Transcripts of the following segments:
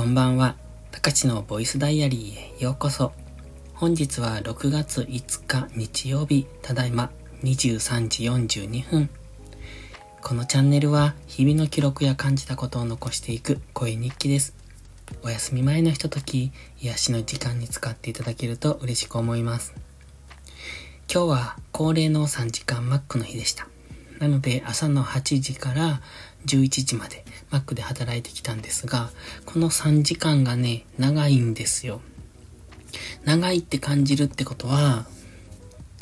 こんばんは。たかしのボイスダイアリーへようこそ。本日は6月5日日曜日、ただいま23時42分。このチャンネルは日々の記録や感じたことを残していく声日記です。お休み前のひととき、癒しの時間に使っていただけると嬉しく思います。今日は恒例の3時間マックの日でした。なので朝の8時から11時までマックで働いてきたんですが、この3時間がね、長いんですよ。長いって感じるってことは、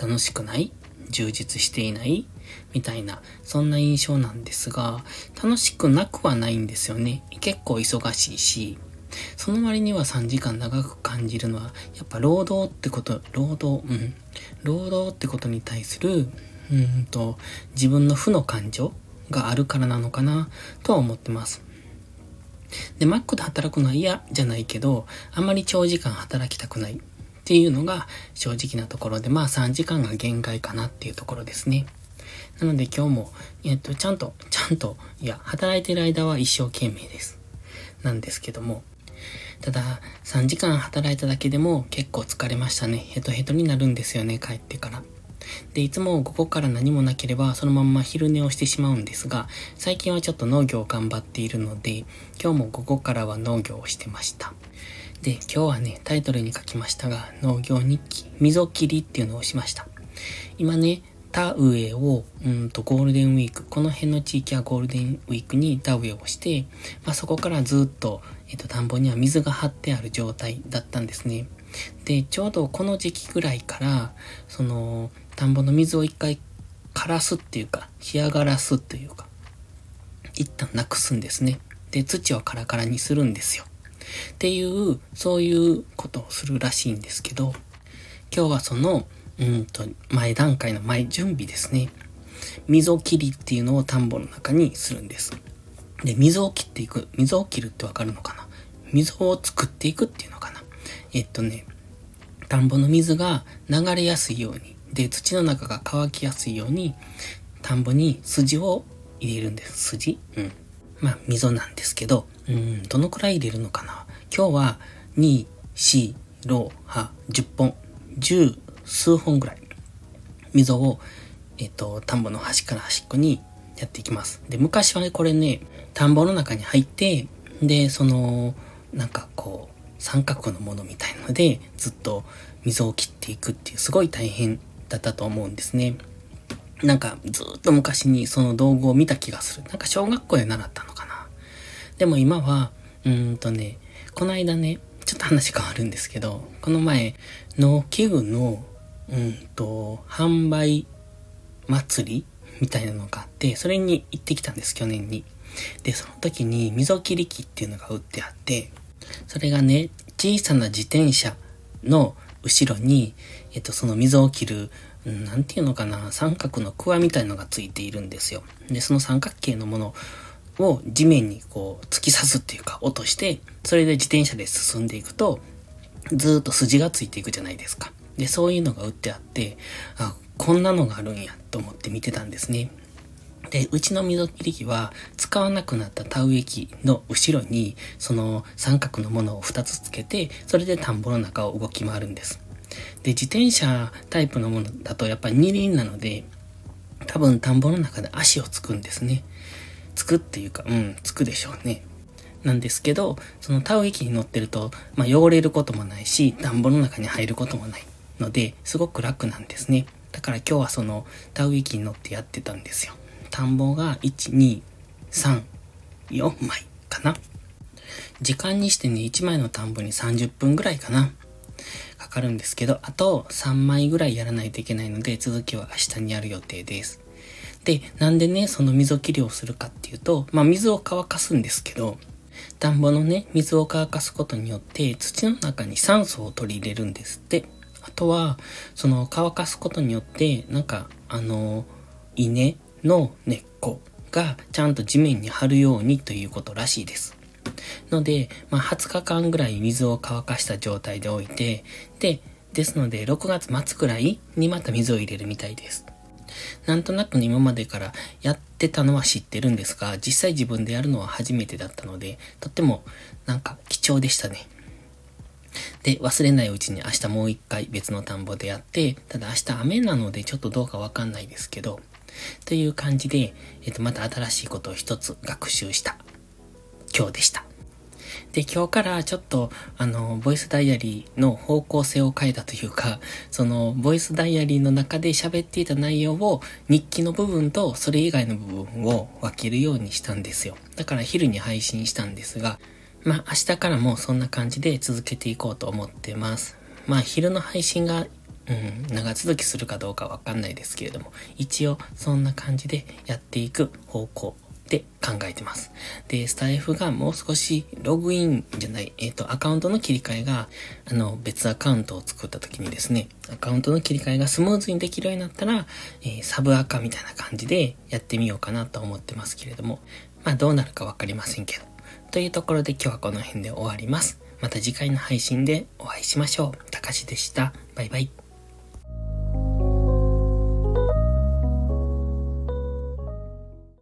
楽しくない？充実していない？みたいな、そんな印象なんですが、楽しくなくはないんですよね。結構忙しいし、その割には3時間長く感じるのは、やっぱ労働ってこと、労働、うん。労働ってことに対する、うんと、自分の負の感情があるからなのかな、とは思ってます。で、マックで働くのは嫌じゃないけど、あまり長時間働きたくないっていうのが正直なところで、まあ3時間が限界かなっていうところですね。なので今日も、えっと、ちゃんと、ちゃんと、いや、働いてる間は一生懸命です。なんですけども、ただ、3時間働いただけでも結構疲れましたね。ヘトヘトになるんですよね、帰ってから。で、いつも午後から何もなければそのまんま昼寝をしてしまうんですが、最近はちょっと農業を頑張っているので、今日も午後からは農業をしてました。で、今日はね、タイトルに書きましたが、農業日記、溝切りっていうのをしました。今ね、田植えを、うんと、ゴールデンウィーク、この辺の地域はゴールデンウィークに田植えをして、まあ、そこからずっと、えっ、と、田んぼには水が張ってある状態だったんですね。で、ちょうどこの時期ぐらいから、その、田んぼの水を一回枯らすっていうか、干上がらすというか、一旦なくすんですね。で、土をカラカラにするんですよ。っていう、そういうことをするらしいんですけど、今日はその、うんと、前段階の前準備ですね。溝切りっていうのを田んぼの中にするんです。で、溝を切っていく。溝を切るってわかるのかな？溝を作っていくっていうのえっとね、田んぼの水が流れやすいように、で、土の中が乾きやすいように、田んぼに筋を入れるんです。筋？うん。まあ、溝なんですけど、うん、どのくらい入れるのかな今日は、2、4、6、8、10本、10数本ぐらい、溝を、えっと、田んぼの端から端っこにやっていきます。で、昔はね、これね、田んぼの中に入って、で、その、なんかこう、三角のものみたいので、ずっと溝を切っていくっていう、すごい大変だったと思うんですね。なんかずっと昔にその道具を見た気がする。なんか小学校で習ったのかな。でも今は、うーんとね、この間ね、ちょっと話変わるんですけど、この前、農機具の、うんと、販売祭りみたいなのがあって、それに行ってきたんです、去年に。で、その時に溝切り機っていうのが売ってあって、それがね、小さな自転車の後ろに、えっと、その溝を切る、うん、なんていうのかな、三角のクワみたいのがついているんですよ。で、その三角形のものを地面にこう突き刺すっていうか落として、それで自転車で進んでいくと、ずっと筋がついていくじゃないですか。で、そういうのが売ってあって、あ、こんなのがあるんやと思って見てたんですね。で、うちの溝切り機は使わなくなった田植え機の後ろにその三角のものを2つつけて、それで田んぼの中を動き回るんです。で、自転車タイプのものだとやっぱり二輪なので、多分田んぼの中で足をつくんですね。つくっていうか、うん、つくでしょうね。なんですけど、その田植え機に乗ってると、まあ、汚れることもないし、田んぼの中に入ることもないので、すごく楽なんですね。だから今日はその田植え機に乗ってやってたんですよ。田んぼが1、2、3、4枚かな。時間にしてね、1枚の田んぼに30分ぐらいかな。かかるんですけど、あと3枚ぐらいやらないといけないので、続きは明日にやる予定です。で、なんでね、その溝切りをするかっていうと、まあ水を乾かすんですけど、田んぼのね、水を乾かすことによって土の中に酸素を取り入れるんですって。あとは、その乾かすことによって、なんか、あの、稲の根っこがちゃんと地面に張るようにということらしいです。ので、まあ、20日間ぐらい水を乾かした状態で置いて、で、ですので6月末くらいにまた水を入れるみたいです。なんとなく今までからやってたのは知ってるんですが、実際自分でやるのは初めてだったので、とってもなんか貴重でしたね。で、忘れないうちに明日もう一回別の田んぼでやって、ただ明日雨なのでちょっとどうかわかんないですけど、という感じで、えっ、と、また新しいことを一つ学習した今日でした。で、今日からちょっと、あの、ボイスダイアリーの方向性を変えたというか、その、ボイスダイアリーの中で喋っていた内容を日記の部分とそれ以外の部分を分けるようにしたんですよ。だから昼に配信したんですが、まあ明日からもそんな感じで続けていこうと思ってます。まあ昼の配信がうん、長続きするかどうかわかんないですけれども、一応そんな感じでやっていく方向で考えてます。で、スタイフがもう少しログインじゃない、えっ、ー、と、アカウントの切り替えが、あの、別アカウントを作った時にですね、アカウントの切り替えがスムーズにできるようになったら、えー、サブアカみたいな感じでやってみようかなと思ってますけれども、まあどうなるかわかりませんけど。というところで今日はこの辺で終わります。また次回の配信でお会いしましょう。たかしでした。バイバイ。